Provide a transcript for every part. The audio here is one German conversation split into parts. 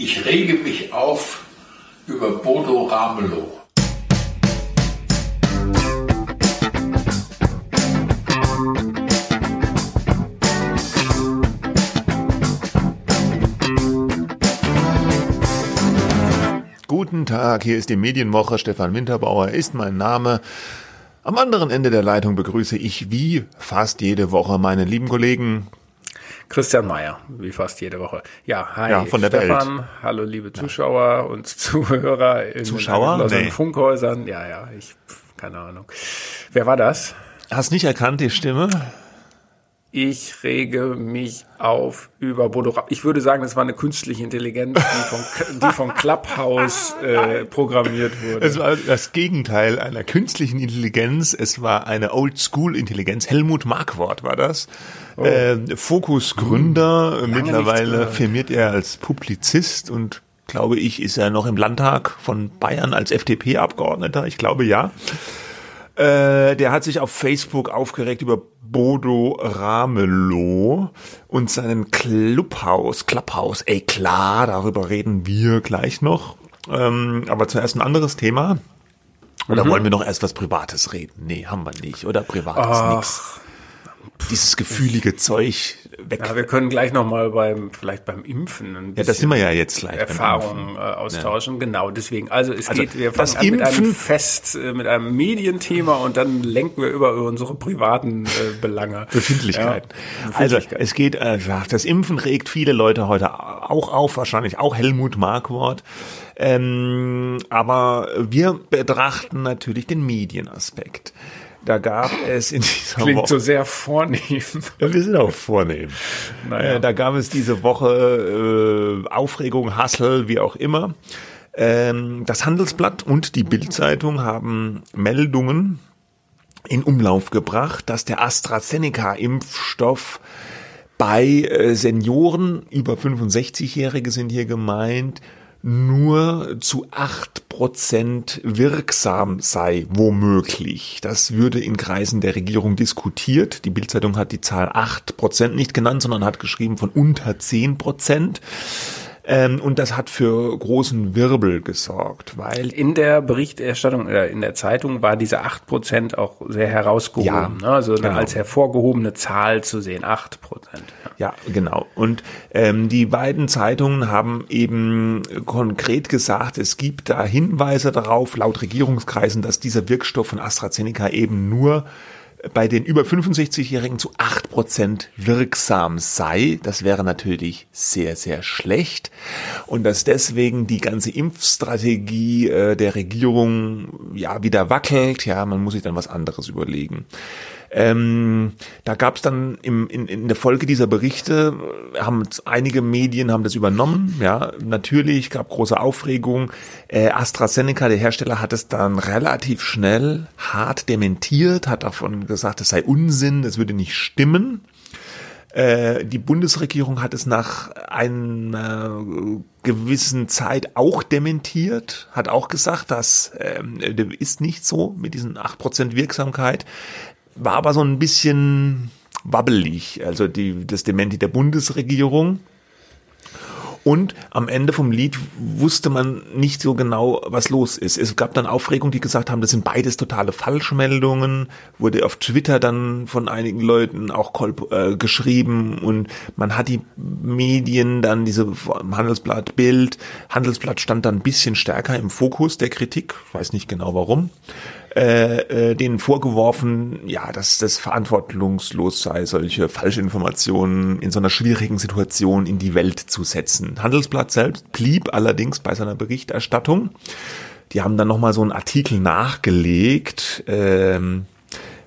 Ich rege mich auf über Bodo Ramelow. Guten Tag, hier ist die Medienwoche. Stefan Winterbauer ist mein Name. Am anderen Ende der Leitung begrüße ich wie fast jede Woche meine lieben Kollegen Christian Mayer, wie fast jede Woche. Ja, hi, ja, von der Stefan, Welt. hallo liebe Zuschauer ja. und Zuhörer in Zuschauer? den nee. Funkhäusern. Ja, ja, ich, keine Ahnung. Wer war das? Hast nicht erkannt, die Stimme? Ich rege mich auf über Bodo Rapp. Ich würde sagen, das war eine künstliche Intelligenz, die von, die von Clubhouse äh, programmiert wurde. Es war das Gegenteil einer künstlichen Intelligenz. Es war eine Oldschool-Intelligenz. Helmut Markwort war das. Oh. Äh, Fokus-Gründer. Hm, Mittlerweile firmiert er als Publizist und glaube ich, ist er noch im Landtag von Bayern als FDP-Abgeordneter. Ich glaube ja. Äh, der hat sich auf Facebook aufgeregt über Bodo Ramelow und seinen Clubhaus, Clubhaus, ey klar, darüber reden wir gleich noch. Ähm, aber zuerst ein anderes Thema. Oder mhm. wollen wir noch erst was Privates reden? Nee, haben wir nicht, oder? Privates nix dieses gefühlige Zeug weg. Ja, wir können gleich nochmal beim, vielleicht beim Impfen ein Ja, das sind wir ja jetzt gleich. Erfahrungen äh, austauschen. Ja. Genau, deswegen. Also es also geht, wir fangen an mit einem Fest, äh, mit einem Medienthema und dann lenken wir über, unsere privaten äh, Belange. Befindlichkeiten. Ja, also es geht, äh, das Impfen regt viele Leute heute auch auf, wahrscheinlich auch Helmut Markwort. Ähm, aber wir betrachten natürlich den Medienaspekt. Da gab es in dieser Klingt Woche. so sehr vornehm. Ja, wir sind auch vornehm. Naja. Äh, da gab es diese Woche äh, Aufregung, Hassel, wie auch immer. Ähm, das Handelsblatt und die Bildzeitung haben Meldungen in Umlauf gebracht, dass der AstraZeneca-Impfstoff bei äh, Senioren, über 65-Jährige sind hier gemeint, nur zu acht Prozent wirksam sei, womöglich. Das würde in Kreisen der Regierung diskutiert. Die Bildzeitung hat die Zahl acht Prozent nicht genannt, sondern hat geschrieben von unter zehn Prozent. Ähm, und das hat für großen Wirbel gesorgt, weil in der Berichterstattung äh, in der Zeitung war diese acht Prozent auch sehr herausgehoben, ja, ne? also genau. als hervorgehobene Zahl zu sehen, acht Prozent. Ja. ja, genau. Und ähm, die beiden Zeitungen haben eben konkret gesagt, es gibt da Hinweise darauf, laut Regierungskreisen, dass dieser Wirkstoff von AstraZeneca eben nur bei den über 65-Jährigen zu 8% wirksam sei. Das wäre natürlich sehr, sehr schlecht. Und dass deswegen die ganze Impfstrategie äh, der Regierung ja wieder wackelt. Ja, man muss sich dann was anderes überlegen. Ähm, da gab es dann im, in, in der Folge dieser Berichte, haben einige Medien haben das übernommen. Ja, natürlich gab große Aufregung. Äh, AstraZeneca, der Hersteller, hat es dann relativ schnell hart dementiert, hat davon gesagt, es sei Unsinn, es würde nicht stimmen. Äh, die Bundesregierung hat es nach einer gewissen Zeit auch dementiert, hat auch gesagt, das ähm, ist nicht so mit diesen acht Prozent Wirksamkeit war aber so ein bisschen wabbelig, also die, das Dementi der Bundesregierung. Und am Ende vom Lied wusste man nicht so genau, was los ist. Es gab dann Aufregung, die gesagt haben, das sind beides totale Falschmeldungen. Wurde auf Twitter dann von einigen Leuten auch äh, geschrieben und man hat die Medien dann diese Handelsblatt Bild. Handelsblatt stand dann ein bisschen stärker im Fokus der Kritik. weiß nicht genau warum äh, äh, denen vorgeworfen, ja, dass das verantwortungslos sei, solche Falschinformationen in so einer schwierigen Situation in die Welt zu setzen. Handelsblatt selbst blieb allerdings bei seiner Berichterstattung. Die haben dann nochmal so einen Artikel nachgelegt. Ähm,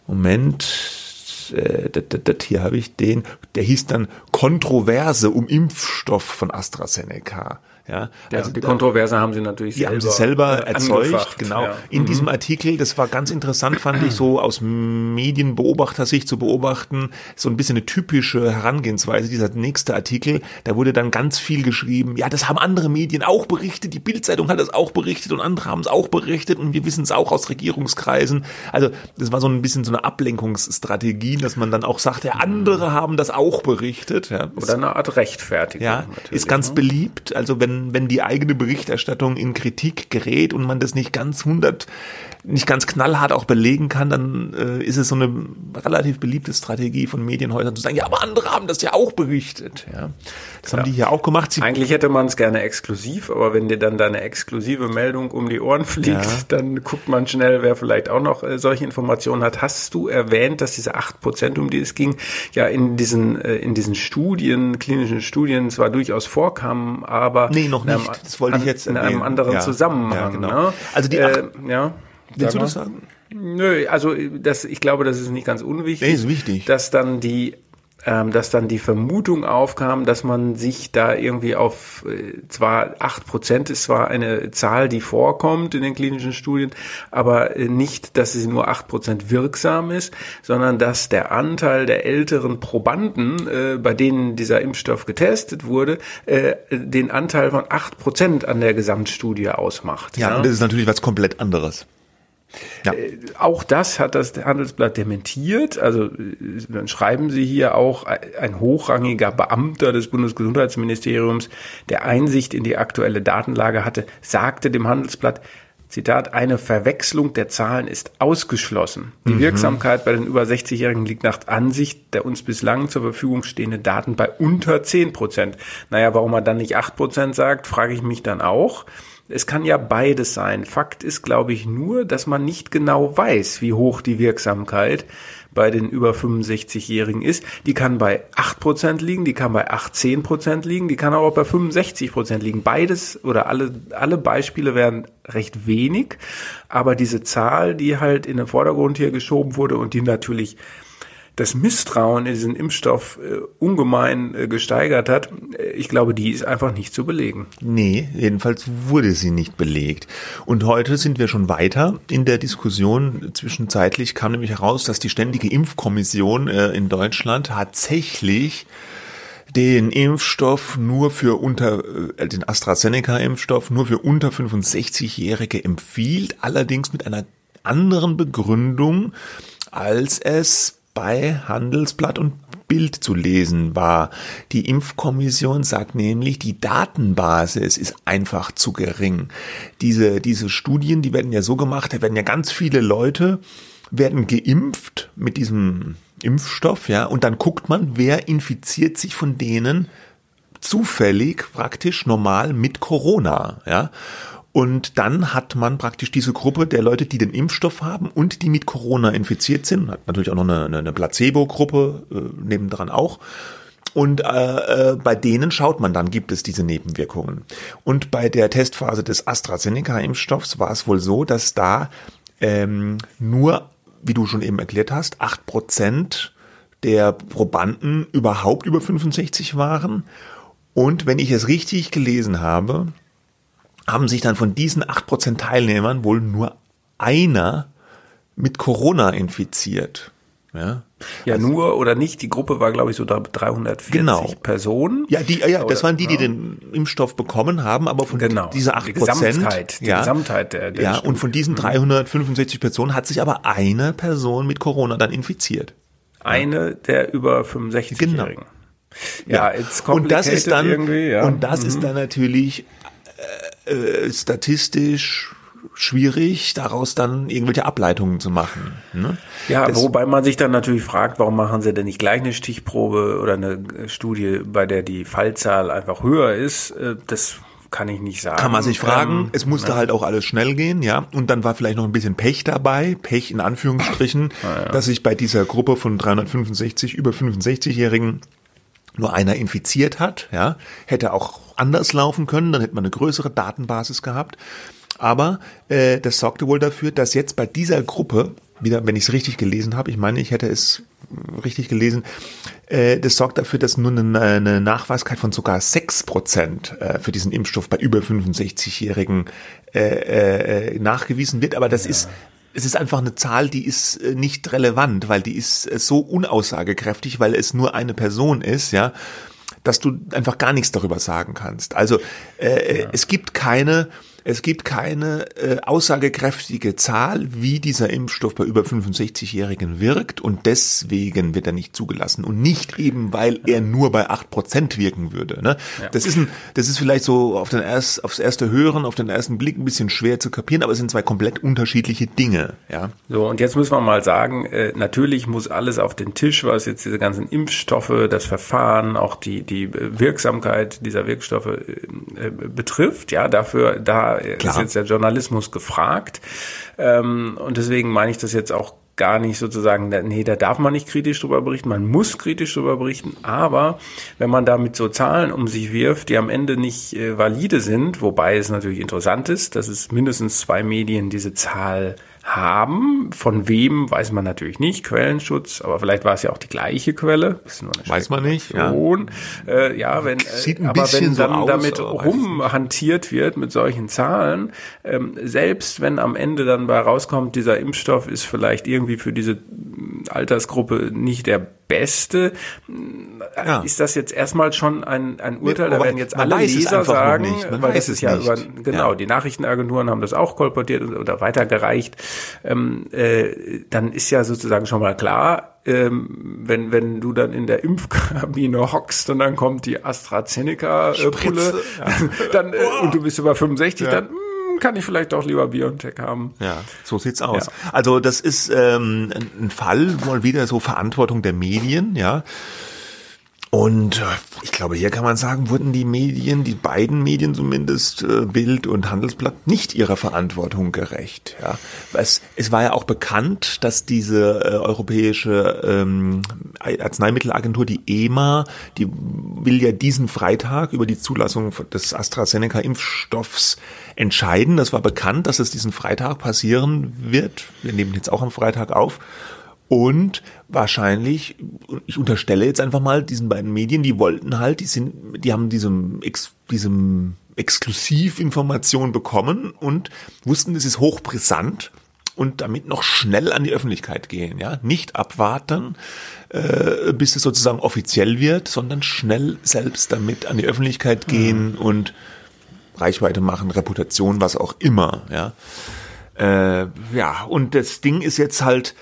Moment, äh, dat, dat, hier habe ich den, der hieß dann Kontroverse um Impfstoff von AstraZeneca. Ja, ja also die Kontroverse haben sie natürlich selber, haben sie selber erzeugt, genau. Ja. In mhm. diesem Artikel, das war ganz interessant, fand ich, so aus Medienbeobachtersicht zu beobachten, so ein bisschen eine typische Herangehensweise. Dieser nächste Artikel, da wurde dann ganz viel geschrieben, ja, das haben andere Medien auch berichtet, die Bildzeitung hat das auch berichtet und andere haben es auch berichtet und wir wissen es auch aus Regierungskreisen. Also das war so ein bisschen so eine Ablenkungsstrategie. dass man dann auch sagt, ja, andere haben das auch berichtet. Ja. Oder eine Art Rechtfertigung. Ja, ist ganz ne? beliebt. Also wenn, wenn die eigene Berichterstattung in Kritik gerät und man das nicht ganz hundert, nicht ganz knallhart auch belegen kann, dann äh, ist es so eine relativ beliebte Strategie von Medienhäusern zu sagen, ja, aber andere haben das ja auch berichtet. Ja. Das ja. haben die hier auch gemacht. Sie Eigentlich hätte man es gerne exklusiv, aber wenn dir dann deine exklusive Meldung um die Ohren fliegt, ja. dann guckt man schnell, wer vielleicht auch noch äh, solche Informationen hat. Hast du erwähnt, dass diese acht Prozent, um die es ging, ja in diesen, äh, in diesen Studien, klinischen Studien zwar durchaus vorkamen, aber nee, noch nicht. Einem, das wollte ich jetzt in einem anderen ja. Zusammenhang. Genau. Ne? Also die acht, äh, ja. Willst du das sagen? Nö, also das, ich glaube, das ist nicht ganz unwichtig. Nee, ist wichtig. Dass dann die ähm, dass dann die Vermutung aufkam, dass man sich da irgendwie auf äh, zwar acht Prozent ist zwar eine Zahl, die vorkommt in den klinischen Studien, aber äh, nicht, dass sie nur acht Prozent wirksam ist, sondern dass der Anteil der älteren Probanden, äh, bei denen dieser Impfstoff getestet wurde, äh, den Anteil von acht Prozent an der Gesamtstudie ausmacht. Ja, ja, und das ist natürlich was komplett anderes. Ja. Äh, auch das hat das Handelsblatt dementiert. Also äh, dann schreiben Sie hier auch ein hochrangiger Beamter des Bundesgesundheitsministeriums, der Einsicht in die aktuelle Datenlage hatte, sagte dem Handelsblatt, Zitat, eine Verwechslung der Zahlen ist ausgeschlossen. Die mhm. Wirksamkeit bei den über 60-Jährigen liegt nach Ansicht der uns bislang zur Verfügung stehenden Daten bei unter 10 Prozent. Naja, warum er dann nicht 8 Prozent sagt, frage ich mich dann auch. Es kann ja beides sein. Fakt ist, glaube ich, nur, dass man nicht genau weiß, wie hoch die Wirksamkeit bei den über 65-Jährigen ist. Die kann bei 8% liegen, die kann bei 18% liegen, die kann auch bei 65% liegen. Beides oder alle, alle Beispiele wären recht wenig, aber diese Zahl, die halt in den Vordergrund hier geschoben wurde und die natürlich das Misstrauen in diesen Impfstoff äh, ungemein äh, gesteigert hat, äh, ich glaube, die ist einfach nicht zu belegen. Nee, jedenfalls wurde sie nicht belegt. Und heute sind wir schon weiter in der Diskussion. Zwischenzeitlich kam nämlich heraus, dass die Ständige Impfkommission äh, in Deutschland tatsächlich den Impfstoff nur für unter, äh, den AstraZeneca-Impfstoff nur für unter 65-Jährige empfiehlt, allerdings mit einer anderen Begründung, als es bei Handelsblatt und Bild zu lesen war. Die Impfkommission sagt nämlich, die Datenbasis ist einfach zu gering. Diese, diese Studien, die werden ja so gemacht, da werden ja ganz viele Leute werden geimpft mit diesem Impfstoff, ja, und dann guckt man, wer infiziert sich von denen zufällig praktisch normal mit Corona, ja. Und dann hat man praktisch diese Gruppe der Leute, die den Impfstoff haben und die mit Corona infiziert sind. Hat natürlich auch noch eine, eine Placebo-Gruppe äh, nebendran auch. Und äh, äh, bei denen schaut man dann, gibt es diese Nebenwirkungen. Und bei der Testphase des AstraZeneca-Impfstoffs war es wohl so, dass da ähm, nur, wie du schon eben erklärt hast, acht Prozent der Probanden überhaupt über 65 waren. Und wenn ich es richtig gelesen habe, haben sich dann von diesen 8% Teilnehmern wohl nur einer mit Corona infiziert. Ja, ja also, nur oder nicht, die Gruppe war, glaube ich, so 340 genau. Personen. Ja, die, ja, das waren die, die den Impfstoff bekommen haben, aber von genau. dieser 8 Prozent. Die Gesamtheit, die ja, Gesamtheit der, der Ja, und von diesen 365 mhm. Personen hat sich aber eine Person mit Corona dann infiziert. Eine der über 65-Jährigen. Genau. Ja, ja. und das ist dann, ja. und das mhm. ist dann natürlich äh, statistisch schwierig, daraus dann irgendwelche Ableitungen zu machen. Ne? Ja, das, wobei man sich dann natürlich fragt, warum machen sie denn nicht gleich eine Stichprobe oder eine Studie, bei der die Fallzahl einfach höher ist? Äh, das kann ich nicht sagen. Kann man sich fragen. Ähm, es musste ne? halt auch alles schnell gehen, ja. Und dann war vielleicht noch ein bisschen Pech dabei, Pech in Anführungsstrichen, ah, ja. dass sich bei dieser Gruppe von 365 über 65-Jährigen nur einer infiziert hat, ja, hätte auch anders laufen können, dann hätte man eine größere Datenbasis gehabt. Aber äh, das sorgte wohl dafür, dass jetzt bei dieser Gruppe, wieder, wenn ich es richtig gelesen habe, ich meine, ich hätte es richtig gelesen, äh, das sorgt dafür, dass nur eine, eine Nachweiskeit von sogar sechs Prozent äh, für diesen Impfstoff bei über 65-Jährigen äh, äh, nachgewiesen wird. Aber das ja. ist es ist einfach eine Zahl, die ist äh, nicht relevant, weil die ist äh, so unaussagekräftig, weil es nur eine Person ist, ja, dass du einfach gar nichts darüber sagen kannst. Also äh, ja. es gibt keine es gibt keine äh, aussagekräftige Zahl, wie dieser Impfstoff bei über 65-Jährigen wirkt und deswegen wird er nicht zugelassen und nicht eben, weil er nur bei 8% wirken würde. Ne? Ja. Das, ist ein, das ist vielleicht so auf den erst, aufs erste Hören, auf den ersten Blick ein bisschen schwer zu kapieren, aber es sind zwei komplett unterschiedliche Dinge. Ja? So, und jetzt müssen wir mal sagen, äh, natürlich muss alles auf den Tisch, was jetzt diese ganzen Impfstoffe, das Verfahren, auch die, die Wirksamkeit dieser Wirkstoffe äh, äh betrifft. Ja, dafür, da Klar. ist jetzt der Journalismus gefragt. Ähm, und deswegen meine ich das jetzt auch gar nicht sozusagen, nee, da darf man nicht kritisch drüber berichten, man muss kritisch drüber berichten, aber wenn man da mit so Zahlen um sich wirft, die am Ende nicht äh, valide sind, wobei es natürlich interessant ist, dass es mindestens zwei Medien diese Zahl haben. Von wem weiß man natürlich nicht. Quellenschutz, aber vielleicht war es ja auch die gleiche Quelle. weiß man nicht. Ja, äh, ja wenn, ein aber wenn dann so aus, damit rumhantiert wird mit solchen Zahlen, ähm, selbst wenn am Ende dann bei rauskommt, dieser Impfstoff ist vielleicht irgendwie für diese Altersgruppe nicht der beste, ja. ist das jetzt erstmal schon ein, ein Urteil, da werden jetzt alle Leser sagen, weil das ist ja nicht. über, genau, ja. die Nachrichtenagenturen haben das auch kolportiert oder weitergereicht, ähm, äh, dann ist ja sozusagen schon mal klar, ähm, wenn, wenn du dann in der Impfkabine hockst und dann kommt die AstraZeneca-Pulle, ja. dann, äh, und du bist über 65, dann hm, kann ich vielleicht auch lieber BioNTech haben. Ja, so sieht's aus. Ja. Also das ist ähm, ein Fall, mal wieder so Verantwortung der Medien, ja. Und äh, ich glaube, hier kann man sagen, wurden die Medien, die beiden Medien zumindest, äh, Bild und Handelsblatt, nicht ihrer Verantwortung gerecht. Ja. Es, es war ja auch bekannt, dass diese äh, europäische ähm, Arzneimittelagentur, die EMA, die will ja diesen Freitag über die Zulassung des AstraZeneca-Impfstoffs entscheiden. Das war bekannt, dass es diesen Freitag passieren wird. Wir nehmen jetzt auch am Freitag auf. Und wahrscheinlich, ich unterstelle jetzt einfach mal diesen beiden Medien, die wollten halt, die sind, die haben diesem, diesem Exklusivinformation bekommen und wussten, es ist hochbrisant und damit noch schnell an die Öffentlichkeit gehen, ja, nicht abwarten, äh, bis es sozusagen offiziell wird, sondern schnell selbst damit an die Öffentlichkeit gehen mhm. und Reichweite machen, Reputation, was auch immer, ja. Äh, ja, und das Ding ist jetzt halt,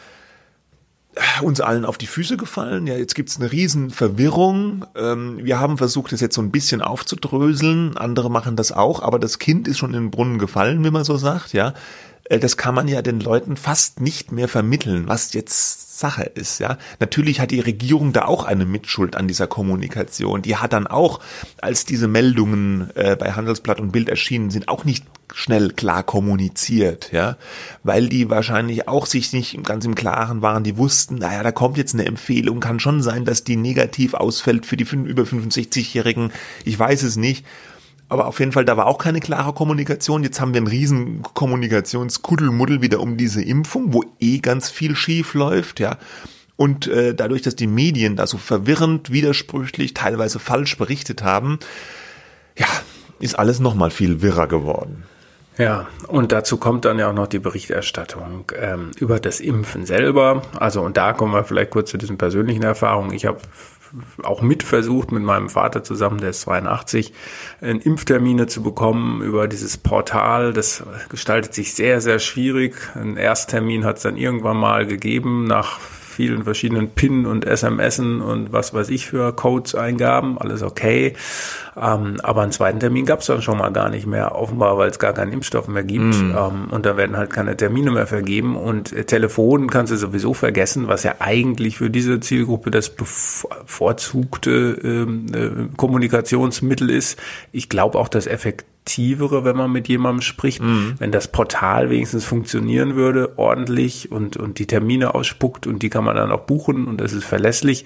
uns allen auf die Füße gefallen. Ja, jetzt gibt's eine riesen Verwirrung. Ähm, wir haben versucht, das jetzt so ein bisschen aufzudröseln. Andere machen das auch, aber das Kind ist schon in den Brunnen gefallen, wie man so sagt. Ja, äh, das kann man ja den Leuten fast nicht mehr vermitteln, was jetzt Sache ist, ja. Natürlich hat die Regierung da auch eine Mitschuld an dieser Kommunikation. Die hat dann auch, als diese Meldungen äh, bei Handelsblatt und Bild erschienen sind, auch nicht schnell klar kommuniziert, ja, weil die wahrscheinlich auch sich nicht ganz im Klaren waren, die wussten, naja, da kommt jetzt eine Empfehlung, kann schon sein, dass die negativ ausfällt für die über 65-Jährigen, ich weiß es nicht, aber auf jeden Fall, da war auch keine klare Kommunikation. Jetzt haben wir einen riesen Kommunikationskuddelmuddel wieder um diese Impfung, wo eh ganz viel schief läuft, ja. Und äh, dadurch, dass die Medien da so verwirrend, widersprüchlich, teilweise falsch berichtet haben, ja, ist alles nochmal viel wirrer geworden. Ja, und dazu kommt dann ja auch noch die Berichterstattung ähm, über das Impfen selber. Also und da kommen wir vielleicht kurz zu diesen persönlichen Erfahrungen. Ich habe auch mit versucht, mit meinem Vater zusammen, der ist 82, Impftermine zu bekommen über dieses Portal. Das gestaltet sich sehr, sehr schwierig. Ein Ersttermin hat es dann irgendwann mal gegeben nach vielen verschiedenen PIN und SMSen und was weiß ich für Codes eingaben, alles okay. Ähm, aber einen zweiten Termin gab es dann schon mal gar nicht mehr, offenbar, weil es gar keinen Impfstoff mehr gibt. Mm. Ähm, und da werden halt keine Termine mehr vergeben. Und äh, Telefon kannst du sowieso vergessen, was ja eigentlich für diese Zielgruppe das bevorzugte ähm, äh, Kommunikationsmittel ist. Ich glaube auch, dass effektiv effektivere, wenn man mit jemandem spricht. Mhm. Wenn das Portal wenigstens funktionieren würde, ordentlich und, und die Termine ausspuckt und die kann man dann auch buchen und das ist verlässlich.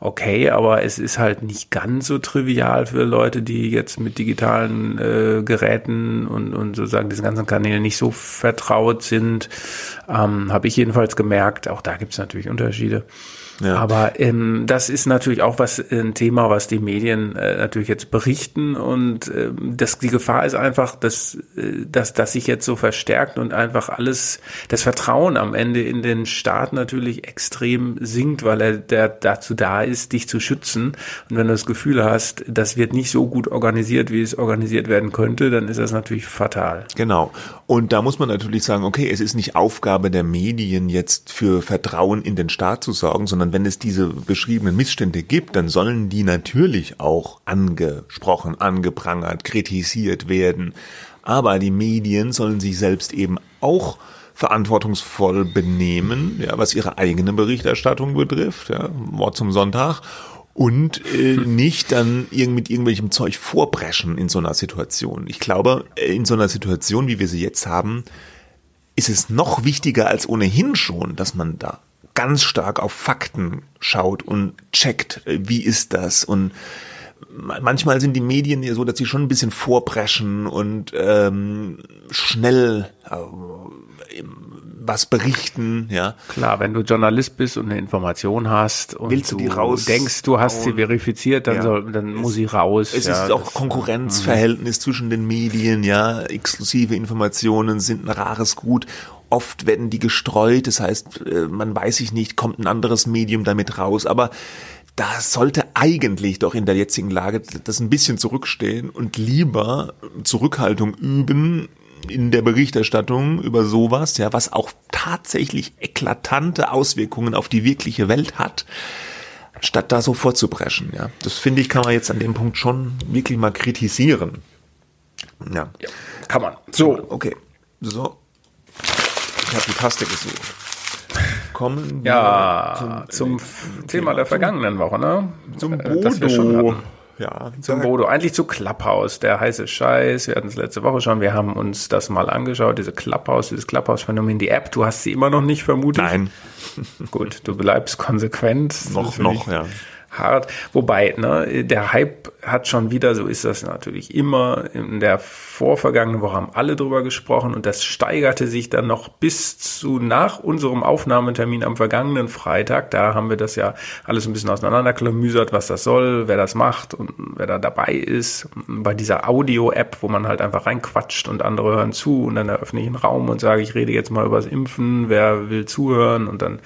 Okay, aber es ist halt nicht ganz so trivial für Leute, die jetzt mit digitalen äh, Geräten und, und sozusagen diesen ganzen Kanälen nicht so vertraut sind. Ähm, Habe ich jedenfalls gemerkt. Auch da gibt es natürlich Unterschiede. Ja. Aber ähm, das ist natürlich auch was ein Thema, was die Medien äh, natürlich jetzt berichten und äh, das, die Gefahr ist einfach, dass, äh, dass dass sich jetzt so verstärkt und einfach alles das Vertrauen am Ende in den Staat natürlich extrem sinkt, weil er der dazu da ist, dich zu schützen. Und wenn du das Gefühl hast, das wird nicht so gut organisiert, wie es organisiert werden könnte, dann ist das natürlich fatal. Genau. Und da muss man natürlich sagen, okay, es ist nicht Aufgabe der Medien jetzt für Vertrauen in den Staat zu sorgen, sondern wenn es diese beschriebenen Missstände gibt, dann sollen die natürlich auch angesprochen, angeprangert, kritisiert werden. Aber die Medien sollen sich selbst eben auch verantwortungsvoll benehmen, ja, was ihre eigene Berichterstattung betrifft, ja, Mord zum Sonntag und äh, nicht dann irgend mit irgendwelchem Zeug vorbrechen in so einer Situation. Ich glaube, in so einer Situation, wie wir sie jetzt haben, ist es noch wichtiger als ohnehin schon, dass man da ganz stark auf Fakten schaut und checkt, äh, wie ist das und manchmal sind die Medien ja so, dass sie schon ein bisschen vorpreschen und ähm, schnell äh, was berichten, ja. Klar, wenn du Journalist bist und eine Information hast und Willst du, die raus denkst, du hast sie verifiziert, dann, ja. soll, dann muss sie raus. Es ja, ist auch Konkurrenzverhältnis mhm. zwischen den Medien, ja. Exklusive Informationen sind ein rares Gut oft werden die gestreut, das heißt, äh, man weiß sich nicht, kommt ein anderes Medium damit raus, aber da sollte eigentlich doch in der jetzigen Lage das ein bisschen zurückstehen und lieber Zurückhaltung üben in der Berichterstattung über sowas, ja, was auch tatsächlich eklatante Auswirkungen auf die wirkliche Welt hat, statt da so vorzubrechen, ja. Das finde ich, kann man jetzt an dem Punkt schon wirklich mal kritisieren. Ja. ja kann man. So. Okay. So. Ich habe die Taste gesucht. Kommen wir ja, zum, zum Thema der vergangenen Woche, ne? Zum äh, Bodo. Ja, zum Bodo. Eigentlich zu Clubhouse, der heiße Scheiß. Wir hatten es letzte Woche schon. Wir haben uns das mal angeschaut, diese Clubhouse, dieses Clubhouse-Phänomen, die App. Du hast sie immer noch nicht vermutet. Nein. Gut, du bleibst konsequent. Noch, noch, ja hart. Wobei, ne, der Hype hat schon wieder, so ist das natürlich immer, in der vorvergangenen Woche haben alle drüber gesprochen und das steigerte sich dann noch bis zu nach unserem Aufnahmetermin am vergangenen Freitag. Da haben wir das ja alles ein bisschen auseinanderklamüsert, was das soll, wer das macht und wer da dabei ist. Bei dieser Audio-App, wo man halt einfach reinquatscht und andere hören zu und dann eröffne ich einen Raum und sage, ich rede jetzt mal übers Impfen, wer will zuhören und dann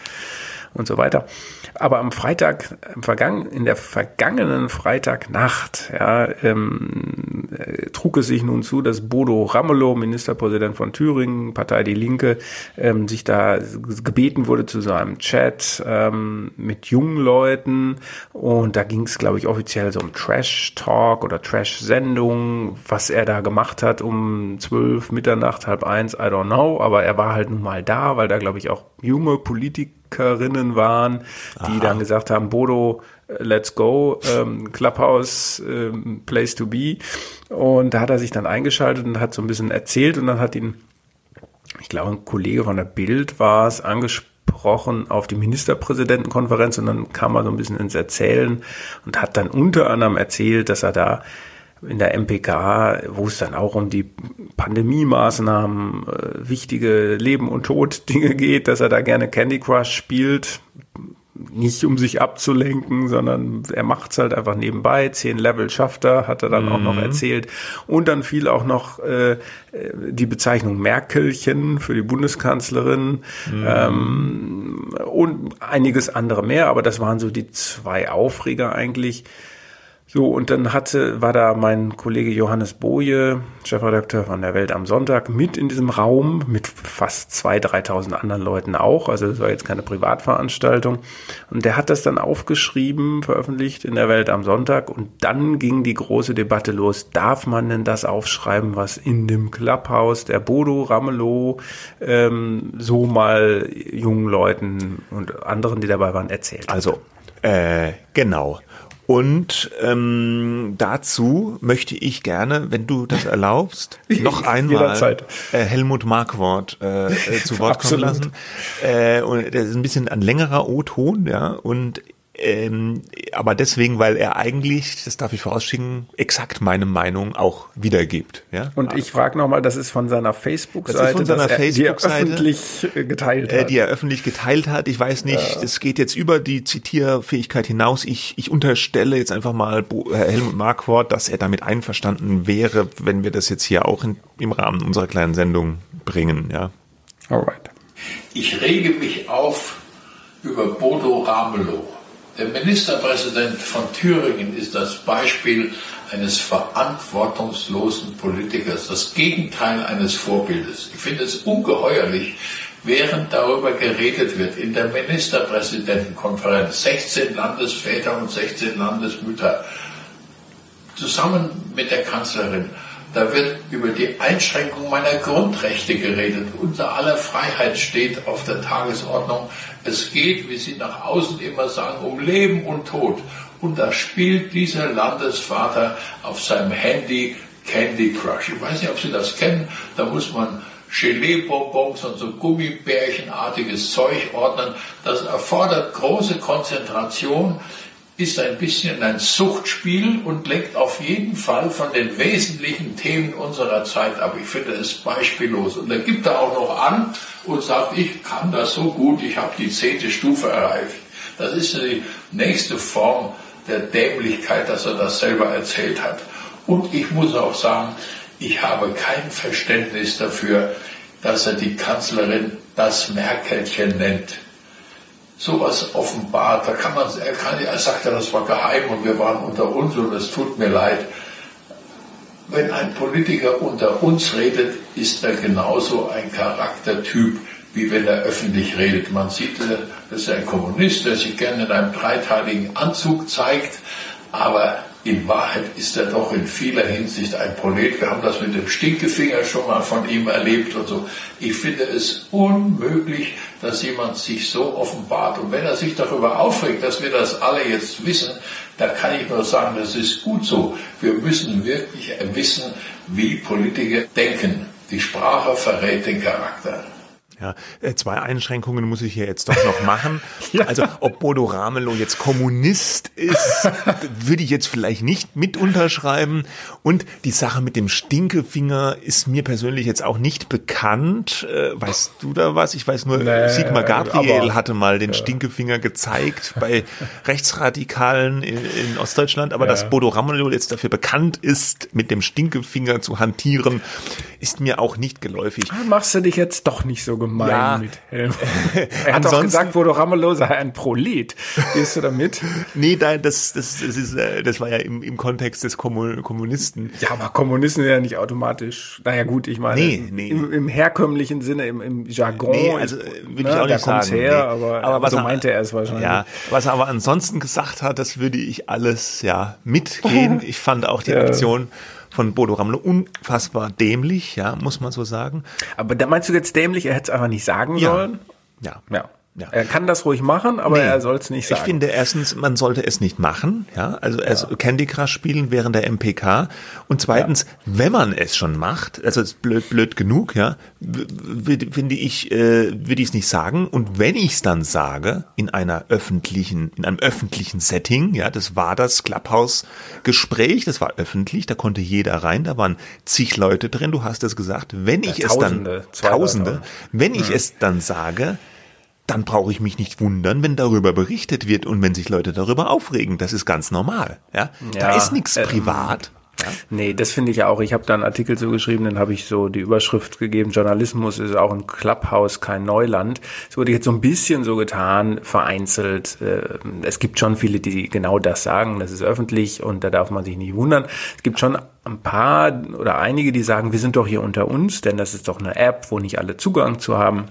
und so weiter. Aber am Freitag, im Vergangen, in der vergangenen Freitagnacht, ja, ähm, äh, trug es sich nun zu, dass Bodo Ramelow, Ministerpräsident von Thüringen, Partei Die Linke, ähm, sich da gebeten wurde zu so einem Chat ähm, mit jungen Leuten. Und da ging es, glaube ich, offiziell so um Trash-Talk oder Trash-Sendung, was er da gemacht hat um zwölf, Mitternacht, halb eins, I don't know. Aber er war halt nun mal da, weil da, glaube ich, auch junge Politiker Musikerinnen waren, die Aha. dann gesagt haben, Bodo, äh, let's go, ähm, Clubhouse, ähm, place to be. Und da hat er sich dann eingeschaltet und hat so ein bisschen erzählt und dann hat ihn, ich glaube, ein Kollege von der Bild war es, angesprochen auf die Ministerpräsidentenkonferenz und dann kam er so ein bisschen ins Erzählen und hat dann unter anderem erzählt, dass er da in der MPK, wo es dann auch um die Pandemie-Maßnahmen, äh, wichtige Leben- und Tod-Dinge geht, dass er da gerne Candy Crush spielt. Nicht um sich abzulenken, sondern er macht's halt einfach nebenbei. Zehn Level schafft er, hat er dann mhm. auch noch mhm. erzählt. Und dann fiel auch noch äh, die Bezeichnung Merkelchen für die Bundeskanzlerin mhm. ähm, und einiges andere mehr. Aber das waren so die zwei Aufreger eigentlich. So, und dann hatte, war da mein Kollege Johannes Boje, Chefredakteur von der Welt am Sonntag, mit in diesem Raum, mit fast 2.000, 3.000 anderen Leuten auch. Also das war jetzt keine Privatveranstaltung. Und der hat das dann aufgeschrieben, veröffentlicht in der Welt am Sonntag. Und dann ging die große Debatte los. Darf man denn das aufschreiben, was in dem Clubhouse der Bodo Ramelow ähm, so mal jungen Leuten und anderen, die dabei waren, erzählt? Also, äh, genau. Und ähm, dazu möchte ich gerne, wenn du das erlaubst, noch einmal äh, Helmut Markwort äh, äh, zu Wort kommen lassen. Äh, und das ist ein bisschen ein längerer O-Ton, ja. Und Ähm, aber deswegen, weil er eigentlich, das darf ich vorausschicken, exakt meine Meinung auch wiedergibt. Ja? Und ich frage nochmal, das ist von seiner Facebook-Seite, die er öffentlich geteilt hat. Äh, die er öffentlich geteilt hat. Ich weiß nicht, es ja. geht jetzt über die Zitierfähigkeit hinaus. Ich, ich unterstelle jetzt einfach mal Herr Helmut Marquardt, dass er damit einverstanden wäre, wenn wir das jetzt hier auch in, im Rahmen unserer kleinen Sendung bringen. Ja. Alright. Ich rege mich auf über Bodo Ramelow. Der Ministerpräsident von Thüringen ist das Beispiel eines verantwortungslosen Politikers, das Gegenteil eines Vorbildes. Ich finde es ungeheuerlich, während darüber geredet wird in der Ministerpräsidentenkonferenz, 16 Landesväter und 16 Landesmütter, zusammen mit der Kanzlerin, da wird über die Einschränkung meiner Grundrechte geredet. Unser aller Freiheit steht auf der Tagesordnung. Es geht, wie Sie nach außen immer sagen, um Leben und Tod. Und da spielt dieser Landesvater auf seinem Handy Candy Crush. Ich weiß nicht, ob Sie das kennen. Da muss man Gelee-Bonbons und so Gummibärchenartiges Zeug ordnen. Das erfordert große Konzentration ist ein bisschen ein Suchtspiel und lenkt auf jeden Fall von den wesentlichen Themen unserer Zeit ab. Ich finde es beispiellos. Und er gibt er auch noch an und sagt, ich kann das so gut, ich habe die zehnte Stufe erreicht. Das ist die nächste Form der Dämlichkeit, dass er das selber erzählt hat. Und ich muss auch sagen, ich habe kein Verständnis dafür, dass er die Kanzlerin das Merkelchen nennt sowas offenbart. Da kann man, er, kann, er sagt ja, das war geheim und wir waren unter uns und es tut mir leid. Wenn ein Politiker unter uns redet, ist er genauso ein Charaktertyp, wie wenn er öffentlich redet. Man sieht, äh, das ist ein Kommunist, der sich gerne in einem dreiteiligen Anzug zeigt, aber in Wahrheit ist er doch in vieler Hinsicht ein Prolet. Wir haben das mit dem Stinkefinger schon mal von ihm erlebt und so. Ich finde es unmöglich, dass jemand sich so offenbart. Und wenn er sich darüber aufregt, dass wir das alle jetzt wissen, da kann ich nur sagen, das ist gut so. Wir müssen wirklich wissen, wie Politiker denken. Die Sprache verrät den Charakter. Ja, äh, zwei Einschränkungen muss ich hier jetzt doch noch machen. ja. Also, ob Bodo Ramelow jetzt Kommunist ist, würde ich jetzt vielleicht nicht mit unterschreiben. Und die Sache mit dem Stinkefinger ist mir persönlich jetzt auch nicht bekannt. Äh, weißt du da was? Ich weiß nur, nee, Sigmar Gabriel aber, hatte mal den ja. Stinkefinger gezeigt bei Rechtsradikalen in, in Ostdeutschland. Aber ja. dass Bodo Ramelow jetzt dafür bekannt ist, mit dem Stinkefinger zu hantieren, ist mir auch nicht geläufig. Ah, machst du dich jetzt doch nicht so gemein ja. mit Helmut. er hat doch gesagt, Bodo Ramelow sei ein Prolet. Gehst du damit? nee, das, das, das, ist, äh, das war ja im, im Kontext des Kommunisten. Ja, aber Kommunisten sind ja nicht automatisch, naja gut, ich meine, nee, nee. Im, im herkömmlichen Sinne, im, im Jargon. Nee, also will ne, ich auch nicht sagen. Her, nee. aber, aber was so meinte er es wahrscheinlich. Ja, was er aber ansonsten gesagt hat, das würde ich alles ja mitgehen. Ich fand auch die ja. Von Bodo Ramelow unfassbar dämlich, ja, muss man so sagen. Aber da meinst du jetzt dämlich, er hätte es einfach nicht sagen ja. sollen? Ja. Ja. Ja. Er kann das ruhig machen, aber nee, er soll es nicht sagen. Ich finde erstens, man sollte es nicht machen, ja, also ja. Candy Crush spielen während der MPK und zweitens, ja. wenn man es schon macht, also ist blöd blöd genug, ja, finde ich, äh, würde ich es nicht sagen und wenn ich es dann sage in einer öffentlichen, in einem öffentlichen Setting, ja, das war das Clubhouse Gespräch, das war öffentlich, da konnte jeder rein, da waren zig Leute drin, du hast es gesagt, wenn ich es dann Tausende, wenn ich es dann sage, dann brauche ich mich nicht wundern, wenn darüber berichtet wird und wenn sich Leute darüber aufregen. Das ist ganz normal. Ja, ja da ist nichts ähm, privat. Ja. Nee, das finde ich ja auch. Ich habe da einen Artikel so geschrieben, dann habe ich so die Überschrift gegeben, Journalismus ist auch ein Clubhouse kein Neuland. Es wurde jetzt so ein bisschen so getan, vereinzelt. Äh, es gibt schon viele, die genau das sagen, das ist öffentlich und da darf man sich nicht wundern. Es gibt schon ein paar oder einige, die sagen, wir sind doch hier unter uns, denn das ist doch eine App, wo nicht alle Zugang zu haben.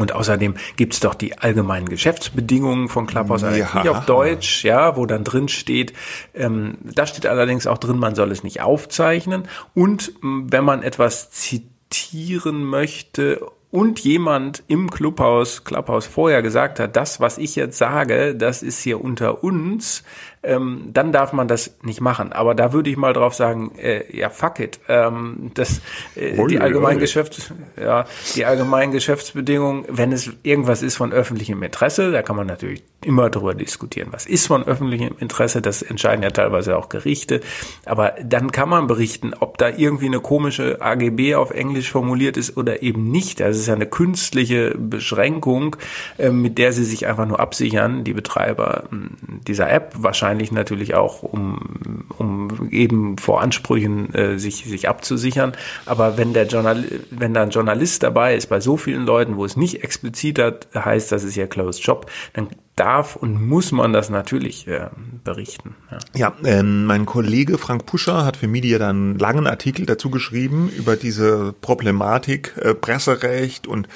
Und außerdem gibt's doch die allgemeinen Geschäftsbedingungen von Clubhouse, ja. nicht auf Deutsch, ja, wo dann drin steht, ähm, da steht allerdings auch drin, man soll es nicht aufzeichnen. Und wenn man etwas zitieren möchte und jemand im Clubhaus, Clubhaus vorher gesagt hat, das, was ich jetzt sage, das ist hier unter uns, ähm, dann darf man das nicht machen. Aber da würde ich mal drauf sagen, äh, ja, fuck it. Ähm, das, äh, die allgemeinen Geschäfts, ja, die allgemeinen Geschäftsbedingungen, wenn es irgendwas ist von öffentlichem Interesse, da kann man natürlich immer darüber diskutieren, was ist von öffentlichem Interesse, das entscheiden ja teilweise auch Gerichte, aber dann kann man berichten, ob da irgendwie eine komische AGB auf Englisch formuliert ist oder eben nicht. Das ist ja eine künstliche Beschränkung, äh, mit der sie sich einfach nur absichern, die Betreiber hm, dieser App, wahrscheinlich natürlich auch, um, um eben vor Ansprüchen äh, sich, sich abzusichern. Aber wenn der Journal wenn da ein Journalist dabei ist, bei so vielen Leuten, wo es nicht explizit heißt, das ist ja Closed Job, dann darf und muss man das natürlich äh, berichten. Ja, ja ähm, mein Kollege Frank Puscher hat für Media dann einen langen Artikel dazu geschrieben über diese Problematik äh, Presserecht und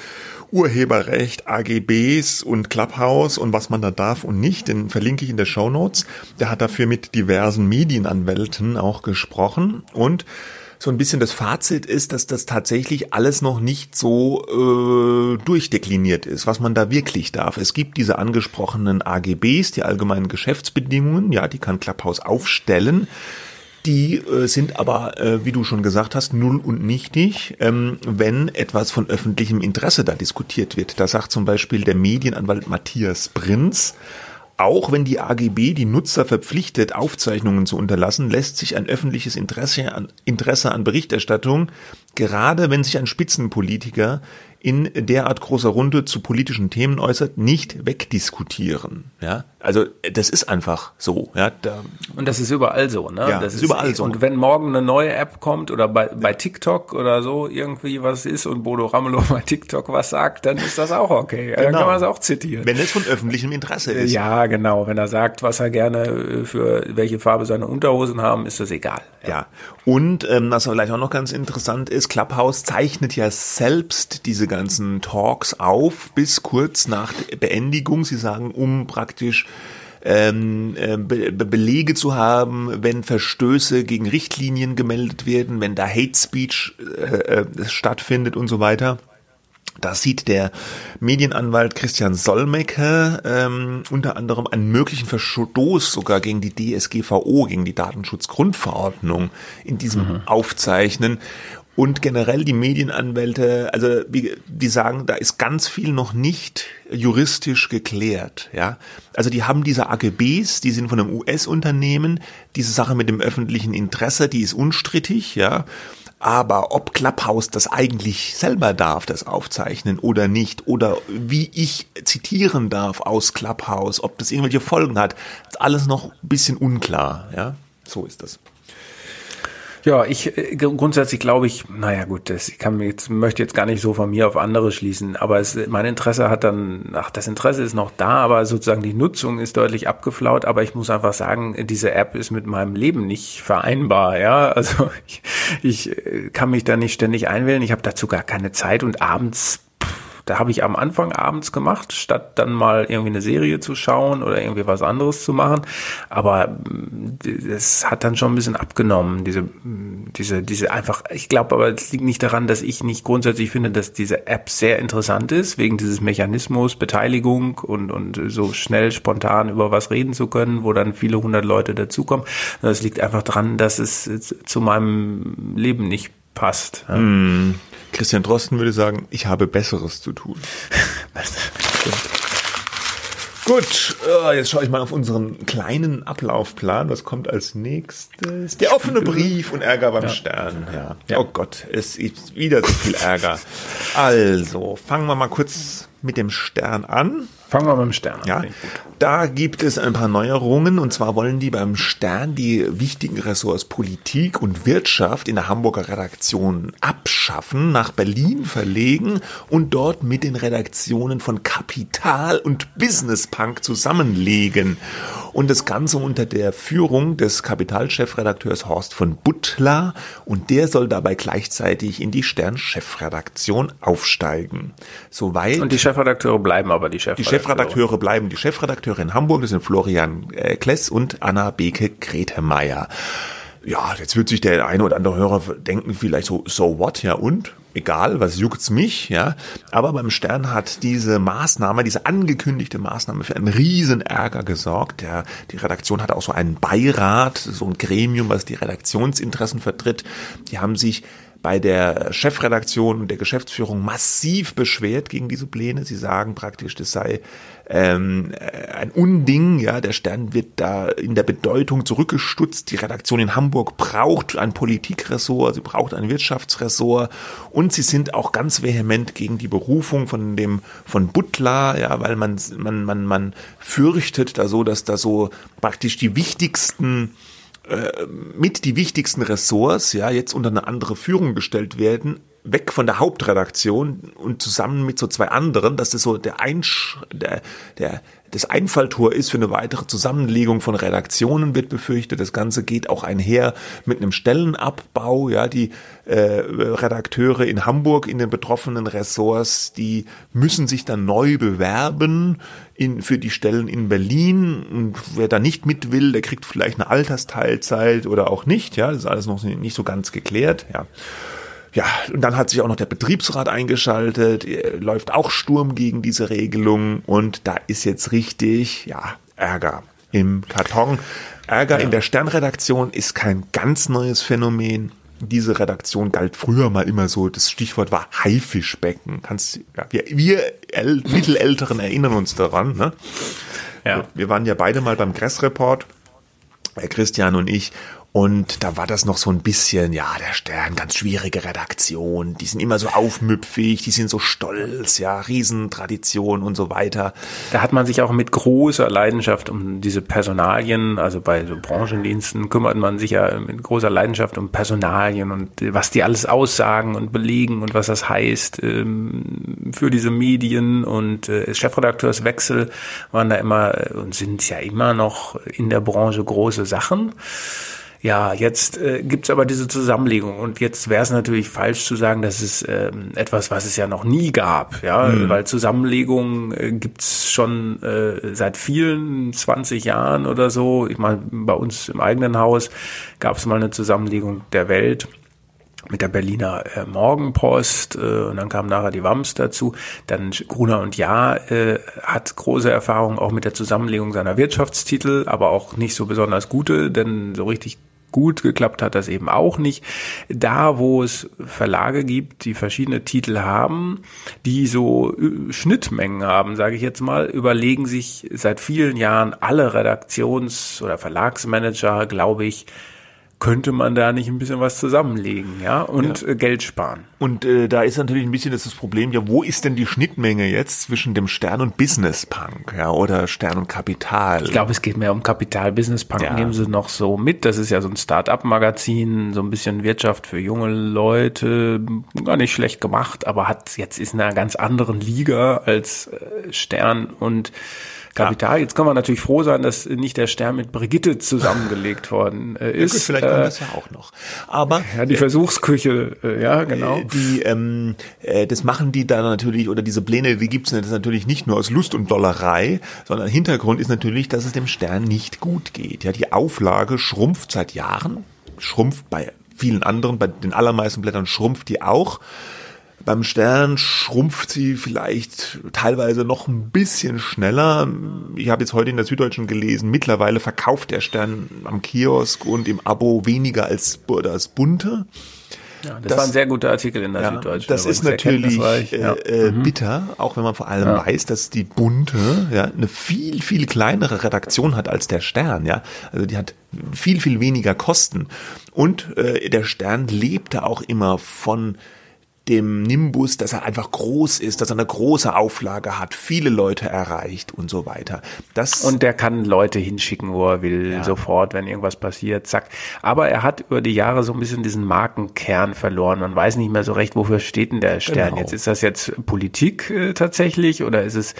Urheberrecht, AGBs und Clubhouse und was man da darf und nicht, den verlinke ich in der Show Notes. Der hat dafür mit diversen Medienanwälten auch gesprochen und so ein bisschen das Fazit ist, dass das tatsächlich alles noch nicht so äh, durchdekliniert ist, was man da wirklich darf. Es gibt diese angesprochenen AGBs, die allgemeinen Geschäftsbedingungen, ja, die kann Clubhouse aufstellen. Die äh, sind aber, äh, wie du schon gesagt hast, null und nichtig, ähm, wenn etwas von öffentlichem Interesse da diskutiert wird. Da sagt zum Beispiel der Medienanwalt Matthias Prinz, auch wenn die AGB die Nutzer verpflichtet, Aufzeichnungen zu unterlassen, lässt sich ein öffentliches Interesse an, Interesse an Berichterstattung, gerade wenn sich ein Spitzenpolitiker in derart großer Runde zu politischen Themen äußert, nicht wegdiskutieren. Ja, also das ist einfach so. Ja, da und das ist überall so. Ne? Ja, das ist überall so. Und wenn morgen eine neue App kommt oder bei, bei TikTok oder so irgendwie was ist und Bodo Ramelow bei TikTok was sagt, dann ist das auch okay. Genau. Dann kann man es auch zitieren. Wenn es von öffentlichem Interesse ist. Ja, genau. Wenn er sagt, was er gerne äh, für welche Farbe seine Unterhosen haben, ist das egal. Ja. ja. Und ähm, was vielleicht auch noch ganz interessant ist, Clubhouse zeichnet ja selbst diese ganzen Talks auf bis kurz nach Beendigung. Sie sagen, um praktisch ähm, äh, Be Belege zu haben, wenn Verstöße gegen Richtlinien gemeldet werden, wenn da Hate Speech äh, äh, stattfindet und so weiter. Da sieht der Medienanwalt Christian Solmecke ähm, unter anderem einen möglichen Verstoß sogar gegen die DSGVO, gegen die Datenschutzgrundverordnung in diesem mhm. Aufzeichnen. Und generell die Medienanwälte, also die sagen, da ist ganz viel noch nicht juristisch geklärt. Ja, also die haben diese AGBs, die sind von einem US-Unternehmen. Diese Sache mit dem öffentlichen Interesse, die ist unstrittig. Ja, aber ob Clubhouse das eigentlich selber darf, das aufzeichnen oder nicht, oder wie ich zitieren darf aus Clubhouse, ob das irgendwelche Folgen hat, ist alles noch ein bisschen unklar. Ja, so ist das. Ja, ich äh, grundsätzlich glaube ich, naja gut, das ich kann jetzt, möchte jetzt gar nicht so von mir auf andere schließen, aber es, mein Interesse hat dann, ach, das Interesse ist noch da, aber sozusagen die Nutzung ist deutlich abgeflaut, aber ich muss einfach sagen, diese App ist mit meinem Leben nicht vereinbar, ja, also ich, ich äh, kann mich da nicht ständig einwählen, ich habe dazu gar keine Zeit und abends da habe ich am Anfang abends gemacht, statt dann mal irgendwie eine Serie zu schauen oder irgendwie was anderes zu machen. Aber es mm, hat dann schon ein bisschen abgenommen, diese, mm, diese, diese einfach, ich glaube aber, es liegt nicht daran, dass ich nicht grundsätzlich finde, dass diese App sehr interessant ist, wegen dieses Mechanismus, Beteiligung und, und so schnell, spontan über was reden zu können, wo dann viele hundert Leute dazukommen. Das liegt einfach daran, dass es zu meinem Leben nicht passt. Ja. Christian Drosten würde sagen, ich habe Besseres zu tun. Gut, äh, jetzt schaue ich mal auf unseren kleinen Ablaufplan. Was kommt als nächstes? Der offene Brief und Ärger beim ja. Stern. Ja. ja. Oh Gott, es ist wieder so viel Ärger. Also, fangen wir mal kurz mit dem Stern an. Fangen wir beim Stern an. Ja, da gibt es ein paar Neuerungen und zwar wollen die beim Stern die wichtigen Ressorts Politik und Wirtschaft in der Hamburger Redaktion abschaffen, nach Berlin verlegen und dort mit den Redaktionen von Kapital und Business Punk zusammenlegen. Und das Ganze unter der Führung des Kapitalchefredakteurs Horst von Butler und der soll dabei gleichzeitig in die Stern-Chefredaktion aufsteigen. Soweit. Und die Chefredakteure bleiben aber die Chefredakteure. Die Chefredakteure bleiben die Chefredakteure in Hamburg, das sind Florian äh, Kless und Anna Beke Gretemeyer. Ja, jetzt wird sich der eine oder andere Hörer denken vielleicht so, so what, ja und? egal, was juckt's mich, ja. Aber beim Stern hat diese Maßnahme, diese angekündigte Maßnahme für einen riesen Ärger gesorgt. Der, die Redaktion hat auch so einen Beirat, so ein Gremium, was die Redaktionsinteressen vertritt. Die haben sich bei der Chefredaktion und der Geschäftsführung massiv beschwert gegen diese Pläne. Sie sagen praktisch, das sei ähm, äh, ein Unding. Ja, der Stern wird da in der Bedeutung zurückgestutzt. Die Redaktion in Hamburg braucht ein Politikressort, sie braucht ein Wirtschaftsressort und sie sind auch ganz vehement gegen die Berufung von dem von Butler, ja, weil man man man man fürchtet da so, dass da so praktisch die wichtigsten äh, mit die wichtigsten Ressorts ja jetzt unter eine andere Führung gestellt werden, weg von der Hauptredaktion und zusammen mit so zwei anderen, dass das so der, Einsch der, der das Einfalltor ist für eine weitere Zusammenlegung von Redaktionen, wird befürchtet. Das Ganze geht auch einher mit einem Stellenabbau. Ja, die äh, Redakteure in Hamburg in den betroffenen Ressorts, die müssen sich dann neu bewerben in, für die Stellen in Berlin. Und wer da nicht mit will, der kriegt vielleicht eine Altersteilzeit oder auch nicht. Ja, das ist alles noch nicht so ganz geklärt. Ja. Ja, und dann hat sich auch noch der Betriebsrat eingeschaltet, läuft auch Sturm gegen diese Regelung und da ist jetzt richtig, ja, Ärger im Karton. Ärger ja. in der Sternredaktion ist kein ganz neues Phänomen. Diese Redaktion galt früher mal immer so, das Stichwort war Haifischbecken. Kannst, ja, wir, wir Mittelälteren erinnern uns daran. Ne? Ja. Wir waren ja beide mal beim Gress-Report, Christian und ich, und da war das noch so ein bisschen, ja, der Stern, ganz schwierige Redaktion. Die sind immer so aufmüpfig, die sind so stolz, ja, Riesentradition und so weiter. Da hat man sich auch mit großer Leidenschaft um diese Personalien, also bei so Branchendiensten kümmert man sich ja mit großer Leidenschaft um Personalien und was die alles aussagen und belegen und was das heißt ähm, für diese Medien und äh, Chefredakteurswechsel waren da immer und sind ja immer noch in der Branche große Sachen. Ja, jetzt äh, gibt aber diese Zusammenlegung und jetzt wäre es natürlich falsch zu sagen, dass es ähm, etwas, was es ja noch nie gab, ja, mhm. weil Zusammenlegung äh, gibt's schon äh, seit vielen 20 Jahren oder so. Ich meine, bei uns im eigenen Haus gab es mal eine Zusammenlegung der Welt mit der Berliner äh, Morgenpost äh, und dann kam nachher die Wams dazu. Dann Gruner und Jahr äh, hat große Erfahrung auch mit der Zusammenlegung seiner Wirtschaftstitel, aber auch nicht so besonders gute, denn so richtig gut geklappt hat das eben auch nicht. Da, wo es Verlage gibt, die verschiedene Titel haben, die so äh, Schnittmengen haben, sage ich jetzt mal, überlegen sich seit vielen Jahren alle Redaktions- oder Verlagsmanager, glaube ich, könnte man da nicht ein bisschen was zusammenlegen, ja, und ja. Äh, Geld sparen. Und äh, da ist natürlich ein bisschen das, das Problem, ja, wo ist denn die Schnittmenge jetzt zwischen dem Stern und Business Punk, ja, oder Stern und Kapital? Ich glaube, es geht mehr um Kapital. Business Punk ja. nehmen sie noch so mit. Das ist ja so ein Start-up-Magazin, so ein bisschen Wirtschaft für junge Leute, gar nicht schlecht gemacht, aber hat jetzt ist in einer ganz anderen Liga als äh, Stern und Kapital. Ja. Jetzt kann man natürlich froh sein, dass nicht der Stern mit Brigitte zusammengelegt worden äh, ist. Ja, gut, vielleicht kommt äh, das ja auch noch. Aber ja, die Versuchsküche, äh, ja genau. Äh, die, ähm, äh, das machen die da natürlich oder diese Pläne, die gibt's das natürlich nicht nur aus Lust und Dollerei, sondern Hintergrund ist natürlich, dass es dem Stern nicht gut geht. Ja, die Auflage schrumpft seit Jahren, schrumpft bei vielen anderen, bei den allermeisten Blättern schrumpft die auch. Beim Stern schrumpft sie vielleicht teilweise noch ein bisschen schneller. Ich habe jetzt heute in der Süddeutschen gelesen, mittlerweile verkauft der Stern am Kiosk und im Abo weniger als das bunte. Ja, das, das, war ein sehr guter Artikel in der ja, Süddeutschen. Das ist natürlich äh, ja. äh, mhm. bitter, auch wenn man vor allem ja. weiß, dass die Bunte ja eine viel viel kleinere Redaktion hat als der Stern. Ja, also die hat viel viel weniger Kosten und äh, der Stern lebte auch immer von dem Nimbus, dass er einfach groß ist, dass er eine große Auflage hat, viele Leute erreicht und so weiter. Das und der kann Leute hinschicken, wo er will, ja. sofort, wenn irgendwas passiert, zack. Aber er hat über die Jahre so ein bisschen diesen Markenkern verloren. Man weiß nicht mehr so recht, wofür steht denn der Stern genau. jetzt? Ist das jetzt Politik äh, tatsächlich oder ist es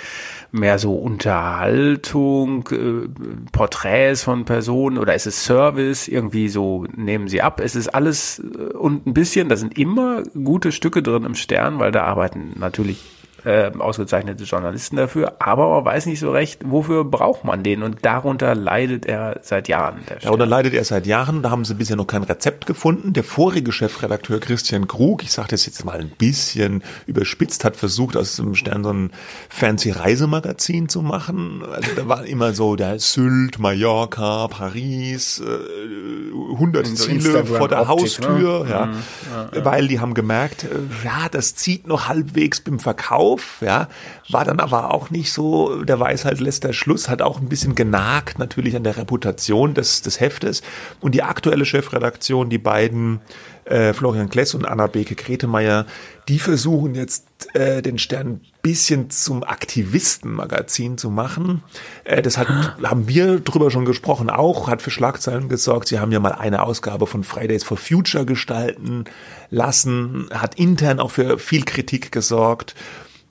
mehr so Unterhaltung, äh, Porträts von Personen oder ist es Service? Irgendwie so nehmen sie ab. Es ist alles äh, und ein bisschen, da sind immer gute Stücke drin im Stern, weil da arbeiten natürlich äh, ausgezeichnete Journalisten dafür, aber man weiß nicht so recht, wofür braucht man den und darunter leidet er seit Jahren. Darunter leidet er seit Jahren, da haben sie bisher noch kein Rezept gefunden. Der vorige Chefredakteur Christian Krug, ich sage das jetzt mal ein bisschen überspitzt, hat versucht, aus dem Stern so ein fancy Reisemagazin zu machen. Also da war immer so der Sylt, Mallorca, Paris, äh, 100 so Ziele vor der Haustür, ne? ja, mhm. ja, ja, weil die haben gemerkt, äh, ja, das zieht noch halbwegs beim Verkauf, ja, war dann aber auch nicht so, der Weisheit lässt der Schluss, hat auch ein bisschen genagt natürlich an der Reputation des, des Heftes und die aktuelle Chefredaktion, die beiden äh, Florian Kless und Anna Beke Kretemeyer, die versuchen jetzt äh, den Stern ein bisschen zum Aktivistenmagazin zu machen. Äh, das hat, haben wir drüber schon gesprochen, auch hat für Schlagzeilen gesorgt. Sie haben ja mal eine Ausgabe von Fridays for Future gestalten lassen, hat intern auch für viel Kritik gesorgt.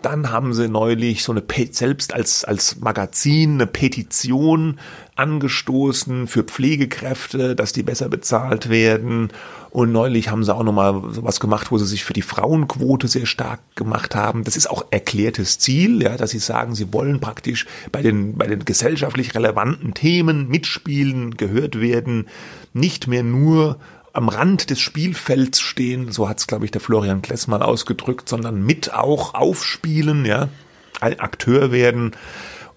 Dann haben sie neulich so eine selbst als als Magazin eine Petition angestoßen für Pflegekräfte, dass die besser bezahlt werden. Und neulich haben sie auch nochmal sowas gemacht, wo sie sich für die Frauenquote sehr stark gemacht haben. Das ist auch erklärtes Ziel, ja, dass sie sagen, sie wollen praktisch bei den, bei den gesellschaftlich relevanten Themen mitspielen, gehört werden, nicht mehr nur am Rand des Spielfelds stehen, so hat es, glaube ich, der Florian Kless mal ausgedrückt, sondern mit auch aufspielen, ja, ein Akteur werden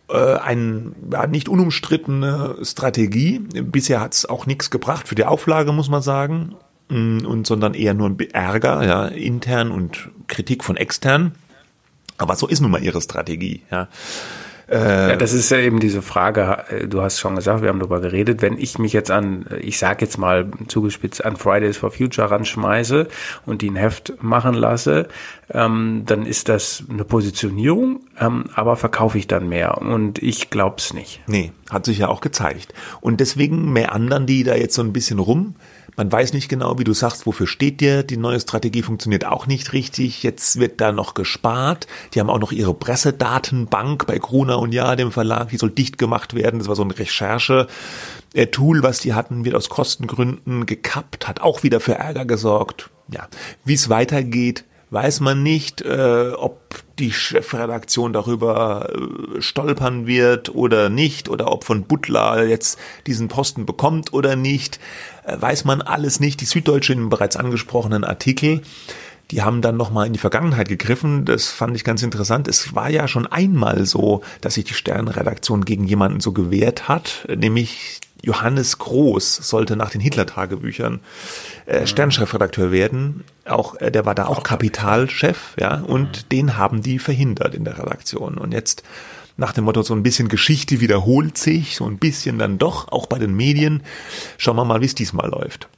äh, eine ja, nicht unumstrittene Strategie. Bisher hat es auch nichts gebracht für die Auflage, muss man sagen, mm, und sondern eher nur ein Ärger, ja, intern und Kritik von extern. Aber so ist nun mal ihre Strategie, ja. Äh, ja, das ist ja eben diese Frage, äh, du hast schon gesagt, wir haben darüber geredet, wenn ich mich jetzt an, ich sag jetzt mal zugespitzt, an Fridays for Future ranschmeiße und die ein Heft machen lasse, ähm, dann ist das eine Positionierung, ähm, aber verkaufe ich dann mehr und ich glaub's nicht. Nee, hat sich ja auch gezeigt. Und deswegen mehr anderen, die da jetzt so ein bisschen rum man weiß nicht genau, wie du sagst, wofür steht dir. Die neue Strategie funktioniert auch nicht richtig. Jetzt wird da noch gespart. Die haben auch noch ihre Pressedatenbank bei Gruner und Ja, dem Verlag. Die soll dicht gemacht werden. Das war so ein Recherche-Tool, was die hatten, wird aus Kostengründen gekappt, hat auch wieder für Ärger gesorgt. Ja, wie es weitergeht, weiß man nicht, äh, ob die Chefredaktion darüber äh, stolpern wird oder nicht, oder ob von Butler jetzt diesen Posten bekommt oder nicht, weiß man alles nicht. Die Süddeutsche in bereits angesprochenen Artikel, die haben dann nochmal in die Vergangenheit gegriffen. Das fand ich ganz interessant. Es war ja schon einmal so, dass sich die Sternredaktion gegen jemanden so gewehrt hat, nämlich Johannes Groß sollte nach den Hitler-Tagebüchern äh, mhm. Sternchefredakteur werden. Auch äh, der war da auch Kapitalchef, ja, und mhm. den haben die verhindert in der Redaktion. Und jetzt nach dem Motto, so ein bisschen Geschichte wiederholt sich, so ein bisschen dann doch, auch bei den Medien. Schauen wir mal, wie es diesmal läuft.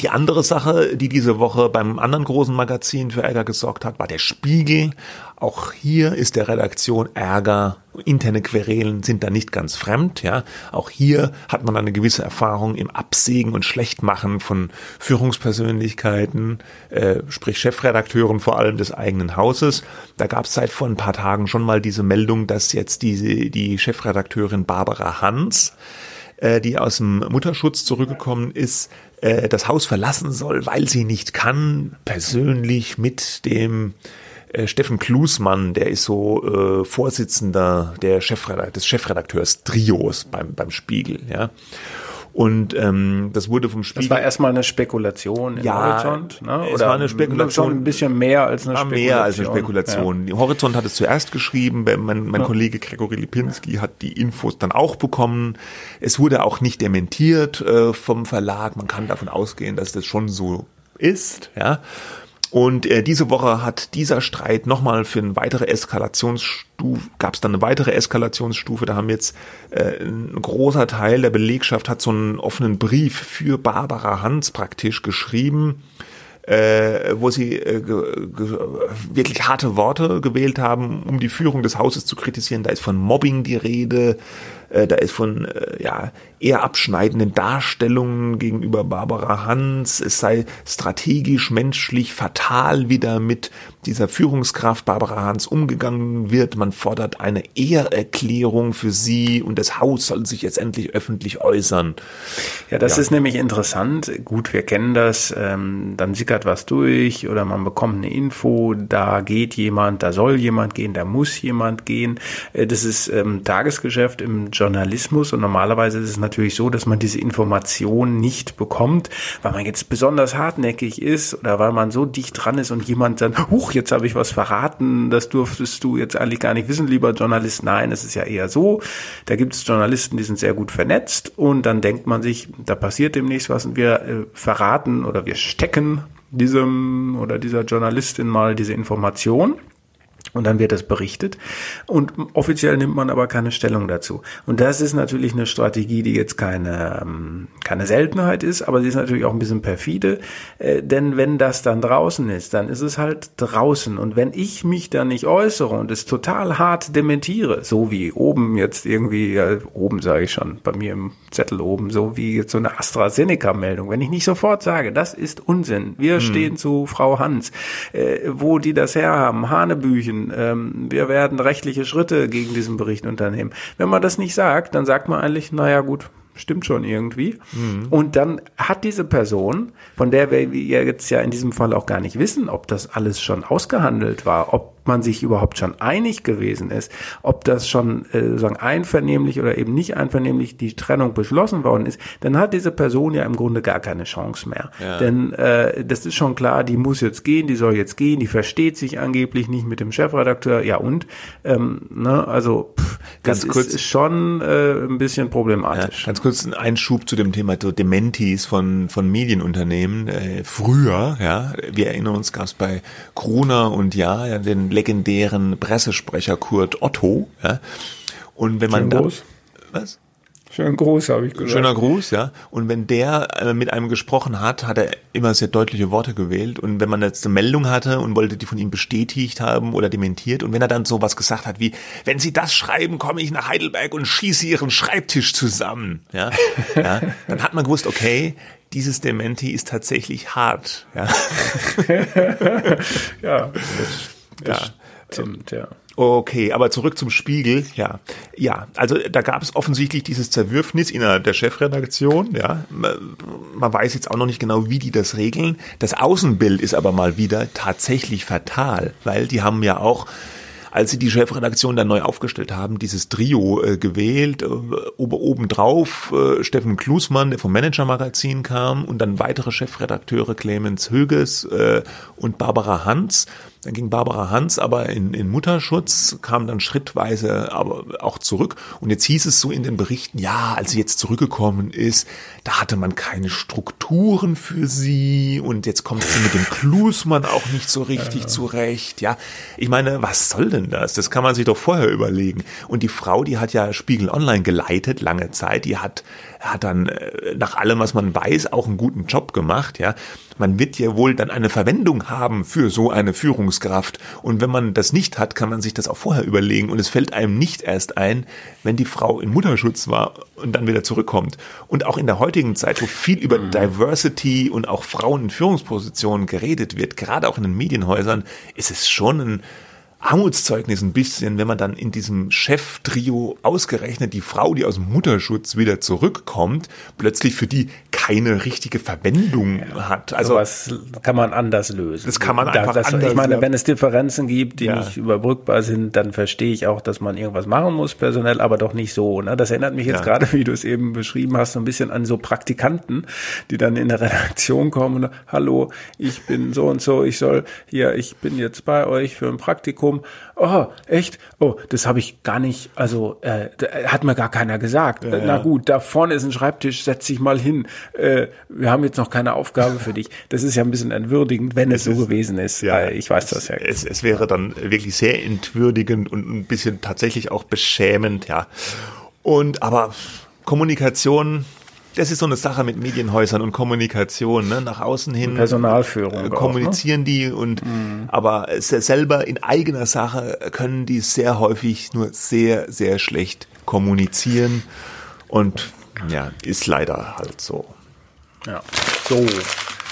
Die andere Sache, die diese Woche beim anderen großen Magazin für Ärger gesorgt hat, war der Spiegel. Auch hier ist der Redaktion Ärger. Interne Querelen sind da nicht ganz fremd, ja. Auch hier hat man eine gewisse Erfahrung im Absägen und Schlechtmachen von Führungspersönlichkeiten, äh, sprich Chefredakteuren vor allem des eigenen Hauses. Da gab es seit vor ein paar Tagen schon mal diese Meldung, dass jetzt diese, die Chefredakteurin Barbara Hans, äh, die aus dem Mutterschutz zurückgekommen ist, äh, das Haus verlassen soll, weil sie nicht kann, persönlich mit dem äh, Steffen Klusmann, der ist so äh, Vorsitzender der Chefredakt des Chefredakteurs Trios beim, beim Spiegel, ja. Und ähm, das wurde vom Spiegel. Das war erstmal eine Spekulation im ja, Horizont, ne? Oder es war eine Spekulation. Schon ein bisschen mehr als eine Spekulation. Mehr als eine Spekulation. Ja. Horizont hat es zuerst geschrieben, mein, mein ja. Kollege Gregory Lipinski hat die Infos dann auch bekommen. Es wurde auch nicht dementiert äh, vom Verlag. Man kann davon ausgehen, dass das schon so ist, ja. Und äh, diese Woche hat dieser Streit nochmal für eine weitere Eskalationsstufe, gab es dann eine weitere Eskalationsstufe. Da haben jetzt äh, ein großer Teil der Belegschaft hat so einen offenen Brief für Barbara Hans praktisch geschrieben, äh, wo sie äh, wirklich harte Worte gewählt haben, um die Führung des Hauses zu kritisieren. Da ist von Mobbing die Rede, Äh, da ist von äh, ja eher abschneidenden Darstellungen gegenüber Barbara Hans. Es sei strategisch, menschlich, fatal, wie da mit dieser Führungskraft Barbara Hans umgegangen wird. Man fordert eine Ehrerklärung für sie und das Haus soll sich jetzt endlich öffentlich äußern. Ja, das ja. ist nämlich interessant. Gut, wir kennen das. Ähm, dann sickert was durch oder man bekommt eine Info, da geht jemand, da soll jemand gehen, da muss jemand gehen. Äh, das ist ähm, Tagesgeschäft im Journalismus und normalerweise ist es natürlich so, dass man diese Information nicht bekommt, weil man jetzt besonders hartnäckig ist oder weil man so dicht dran ist und jemand dann, huch, jetzt habe ich was verraten, das durftest du jetzt eigentlich gar nicht wissen, lieber Journalist. Nein, es ist ja eher so. Da gibt es Journalisten, die sind sehr gut vernetzt und dann denkt man sich, da passiert demnächst was und wir äh, verraten oder wir stecken diesem oder dieser Journalistin mal diese Information. Und dann wird das berichtet. Und offiziell nimmt man aber keine Stellung dazu. Und das ist natürlich eine Strategie, die jetzt keine, ähm, keine Seltenheit ist, aber sie ist natürlich auch ein bisschen perfide. Äh, denn wenn das dann draußen ist, dann ist es halt draußen. Und wenn ich mich da nicht äußere und es total hart dementiere, so wie oben jetzt irgendwie, ja, oben sage ich schon, bei mir im Zettel oben, so wie jetzt so eine AstraZeneca-Meldung, wenn ich nicht sofort sage, das ist Unsinn, wir hm. stehen zu Frau Hans, äh, wo die das herhaben, Hanebüchen, ähm, wir werden rechtliche Schritte gegen diesen Bericht unternehmen. Wenn man das nicht sagt, dann sagt man eigentlich, naja gut, stimmt schon irgendwie. Mhm. Und dann hat diese Person, von der wir jetzt ja in diesem Fall auch gar nicht wissen, ob das alles schon ausgehandelt war, ob man sich überhaupt schon einig gewesen ist, ob das schon äh, sozusagen einvernehmlich oder eben nicht einvernehmlich die Trennung beschlossen worden ist, dann hat diese Person ja im Grunde gar keine Chance mehr. Ja. Denn äh, das ist schon klar, die muss jetzt gehen, die soll jetzt gehen, die versteht sich angeblich nicht mit dem Chefredakteur. Ja und? Ähm, ne, also pff, das ganz ist, ist schon äh, ein bisschen problematisch. Ja, ganz kurz ein Einschub zu dem Thema so Dementis von, von Medienunternehmen. Äh, früher, ja, wir erinnern uns, gab es bei Gruner und ja, ja den legendären Pressesprecher Kurt Otto. Ja? Und wenn man da, groß. was? Schönen Gruß, habe ich gesagt. Schöner Gruß, ja. Und wenn der äh, mit einem gesprochen hat, hat er immer sehr deutliche Worte gewählt. Und wenn man jetzt eine Meldung hatte und wollte die von ihm bestätigt haben oder dementiert, und wenn er dann so was gesagt hat wie, wenn Sie das schreiben, komme ich nach Heidelberg und schieße Ihren Schreibtisch zusammen, ja, ja dann hat man gewusst, okay, dieses Dementi ist tatsächlich hart. Ja, ja das ja. Stimmt, ja. Okay, aber zurück zum Spiegel. Ja, ja. Also da gab es offensichtlich dieses Zerwürfnis innerhalb der Chefredaktion. Ja, man weiß jetzt auch noch nicht genau, wie die das regeln. Das Außenbild ist aber mal wieder tatsächlich fatal, weil die haben ja auch als sie die Chefredaktion dann neu aufgestellt haben, dieses Trio äh, gewählt. Äh, obendrauf äh, Steffen Klusmann, der vom Manager-Magazin kam, und dann weitere Chefredakteure Clemens Höges äh, und Barbara Hans. Dann ging Barbara Hans aber in, in Mutterschutz, kam dann schrittweise aber auch zurück. Und jetzt hieß es so in den Berichten, ja, als sie jetzt zurückgekommen ist, da hatte man keine Strukturen für sie und jetzt kommt sie mit dem Klusmann auch nicht so richtig ja. zurecht. Ja, ich meine, was soll denn das? Das kann man sich doch vorher überlegen. Und die Frau, die hat ja Spiegel Online geleitet lange Zeit, die hat hat dann äh, nach allem, was man weiß, auch einen guten Job gemacht, ja. Man wird ja wohl dann eine Verwendung haben für so eine Führungskraft. Und wenn man das nicht hat, kann man sich das auch vorher überlegen. Und es fällt einem nicht erst ein, wenn die Frau in Mutterschutz war und dann wieder zurückkommt. Und auch in der heutigen Zeit, wo viel über mhm. Diversity und auch Frauen in Führungspositionen geredet wird, gerade auch in den Medienhäusern, ist es schon ein Armutszeugnis ein bisschen, wenn man dann in diesem Chef-Trio ausgerechnet die Frau, die aus dem Mutterschutz wieder zurückkommt, plötzlich für die keine richtige Verwendung ja, hat. Also was kann man anders lösen. Das kann man einfach das, anders. Ich meine, wenn es Differenzen gibt, die ja. nicht überbrückbar sind, dann verstehe ich auch, dass man irgendwas machen muss personell, aber doch nicht so. Ne? Das erinnert mich jetzt ja. gerade, wie du es eben beschrieben hast, so ein bisschen an so Praktikanten, die dann in der Redaktion kommen und hallo, ich bin so und so, ich soll hier, ich bin jetzt bei euch für ein Praktikum Publikum, oh, echt? Oh, das habe ich gar nicht, also äh, hat mir gar keiner gesagt. Ja, Na gut, da vorne ist ein Schreibtisch, setz dich mal hin. Äh, wir haben jetzt noch keine Aufgabe für dich. Das ist ja ein bisschen entwürdigend, wenn es, es so ist, gewesen ist. Ja, ich weiß das ja. Es, es wäre dann wirklich sehr entwürdigend und ein bisschen tatsächlich auch beschämend, ja. Und aber Kommunikation das ist so eine Sache mit Medienhäusern und Kommunikation, ne? nach außen hin. Personalführung. Äh, kommunizieren auch, ne? die und, mhm. aber selber in eigener Sache können die sehr häufig nur sehr, sehr schlecht kommunizieren. Und ja, ist leider halt so. Ja. So,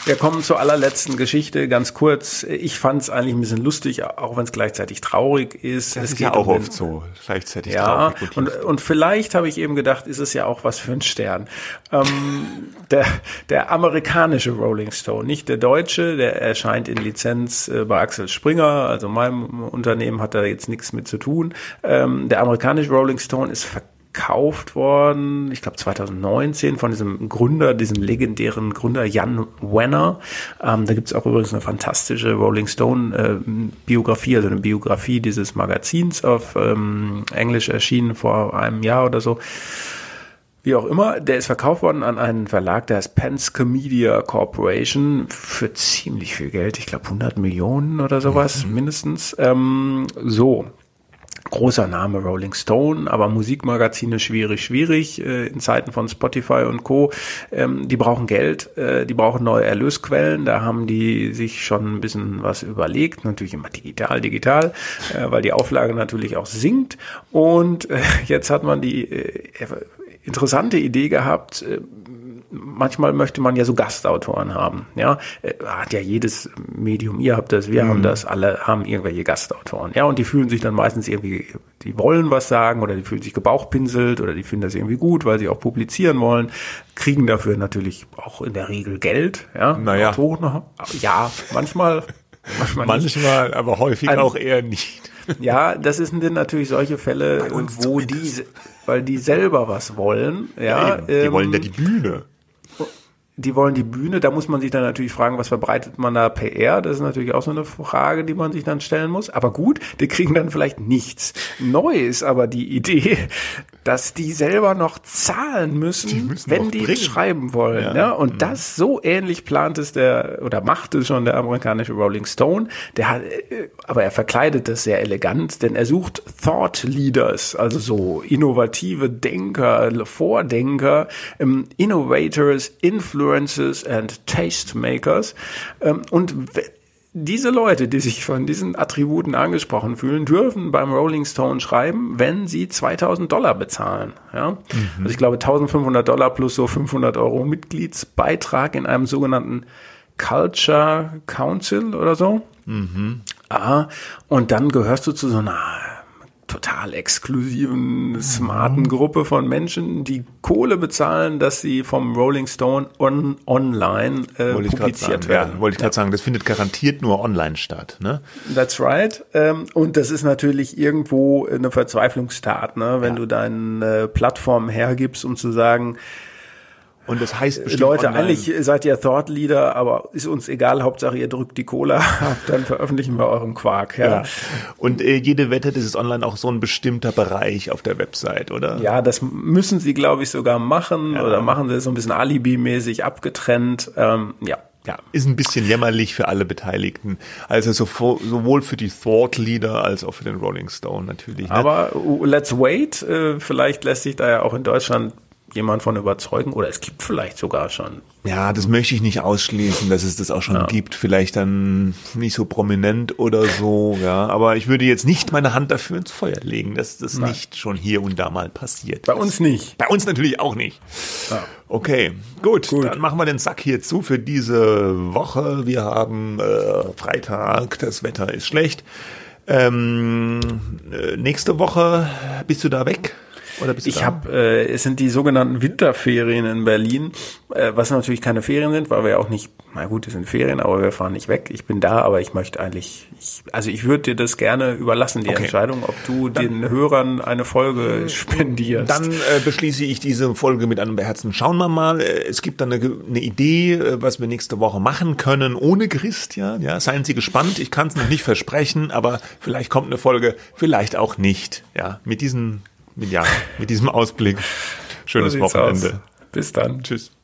wir kommen zur allerletzten Geschichte, ganz kurz. Ich fand es eigentlich ein bisschen lustig, auch wenn es gleichzeitig traurig ist. Das es ist ja auch oft so, gleichzeitig ja, traurig. Und, und vielleicht habe ich eben gedacht, ist es ja auch was für ein Stern. Ähm, der, der amerikanische Rolling Stone, nicht der deutsche, der erscheint in Lizenz äh, bei Axel Springer, also meinem Unternehmen hat da jetzt nichts mit zu tun. Ähm, der amerikanische Rolling Stone ist verkauft gekauft worden, ich glaube 2019 von diesem Gründer, diesem legendären Gründer Jan Wenner. Ähm, da gibt's auch übrigens eine fantastische Rolling Stone äh, Biografie, also eine Biografie dieses Magazins auf ähm, Englisch erschienen vor einem Jahr oder so. Wie auch immer, der ist verkauft worden an einen Verlag, der heißt Penske Media Corporation für ziemlich viel Geld. Ich glaube 100 Millionen oder sowas mhm. mindestens. Ähm, so, großer Name Rolling Stone, aber Musikmagazine schwierig, schwierig äh, in Zeiten von Spotify und Co. Ähm, die brauchen Geld, äh, die brauchen neue Erlösquellen. Da haben die sich schon ein bisschen was überlegt, natürlich immer digital, digital, äh, weil die Auflage natürlich auch sinkt. Und äh, jetzt hat man die äh, interessante Idee gehabt, äh, manchmal möchte man ja so Gastautoren haben. Ja, äh, hat ja jedes Medium. Ihr habt das, wir mhm. haben das. Alle haben irgendwelche Gastautoren. Ja, und die fühlen sich dann meistens irgendwie, die wollen was sagen oder die fühlen sich gebauchpinselt oder die finden das irgendwie gut, weil sie auch publizieren wollen, kriegen dafür natürlich auch in der Regel Geld. Ja, naja. Autoren, ja, manchmal. Manchmal, manchmal aber häufig Ein, auch eher nicht. Ja, das sind dann natürlich solche Fälle, wo die, weil die selber was wollen. Ja, ja die ähm, wollen ja die Bühne die wollen die Bühne, da muss man sich dann natürlich fragen, was verbreitet man da PR? Das ist natürlich auch so eine Frage, die man sich dann stellen muss. Aber gut, die kriegen dann vielleicht nichts. Neu ist aber die Idee, dass die selber noch zahlen müssen, die müssen wenn die bringen. schreiben wollen. Ja. ja? Und mhm. das so ähnlich plant es der oder macht es schon der amerikanische Rolling Stone. Der hat, äh, aber er verkleidet das sehr elegant, denn er sucht Thought Leaders, also so innovative Denker, Vordenker, ähm, Innovators, Influencers Influencers and Tastemakers. Ähm, und diese Leute, die sich von diesen Attributen angesprochen fühlen, dürfen beim Rolling Stone schreiben, wenn sie 2000 Dollar bezahlen. Ja? Mhm. Also ich glaube 1500 Dollar plus so 500 Euro Mitgliedsbeitrag in einem sogenannten Culture Council oder so. Mhm. Ah, und dann gehörst du zu so einer total exklusiven, smarten Gruppe von Menschen, die Kohle bezahlen, dass sie vom Rolling Stone on, online äh, publiziert sagen, werden. Ja, wollte ich gerade sagen, das findet garantiert nur online statt. Ne? That's right. Ähm, und das ist natürlich irgendwo eine Verzweiflungstat, ne? wenn ja. du deine äh, Plattform hergibst, um zu sagen, und das heißt bestimmt Leute, online. eigentlich seid ihr Thought Leader, aber ist uns egal, Hauptsache ihr drückt die Cola ab, dann veröffentlichen wir euren Quark. Ja. ja. Und äh, jede Wette, das ist online auch so ein bestimmter Bereich auf der Website, oder? Ja, das müssen sie, glaube ich, sogar machen ja. oder machen sie so ein bisschen Alibi-mäßig abgetrennt. Ähm, ja. Ja, ist ein bisschen jämmerlich für alle Beteiligten. Also sowohl für die Thought Leader als auch für den Rolling Stone natürlich. Ne? Aber uh, let's wait. Äh, vielleicht lässt sich da ja auch in Deutschland jemand von überzeugen oder es gibt vielleicht sogar schon. Ja, das möchte ich nicht ausschließen, dass es das auch schon ja. gibt. Vielleicht dann nicht so prominent oder so, ja. Aber ich würde jetzt nicht meine Hand dafür ins Feuer legen, dass das Nein. nicht schon hier und da mal passiert. Bei uns nicht. Bei uns natürlich auch nicht. Ja. Okay, gut, gut, Dann machen wir den Sack hier zu für diese Woche. Wir haben äh, Freitag, das Wetter ist schlecht. Ähm, äh, nächste Woche bist du da weg? Oder bist du ich habe, äh, es sind die sogenannten Winterferien in Berlin, äh, was natürlich keine Ferien sind, weil wir ja auch nicht, na gut, es sind Ferien, aber wir fahren nicht weg. Ich bin da, aber ich möchte eigentlich, ich, also ich würde dir das gerne überlassen, die okay. Entscheidung, ob du dann, den Hörern eine Folge spendierst. Dann äh, beschließe ich diese Folge mit einem beherzten Schauen wir mal. Äh, es gibt dann eine, eine Idee, äh, was wir nächste Woche machen können ohne Christian. Ja, seien Sie gespannt. Ich kann es noch nicht versprechen, aber vielleicht kommt eine Folge, vielleicht auch nicht. Ja, mit diesen ja, mit diesem Ausblick. Schönes so Wochenende. Aus. Bis dann. Tschüss.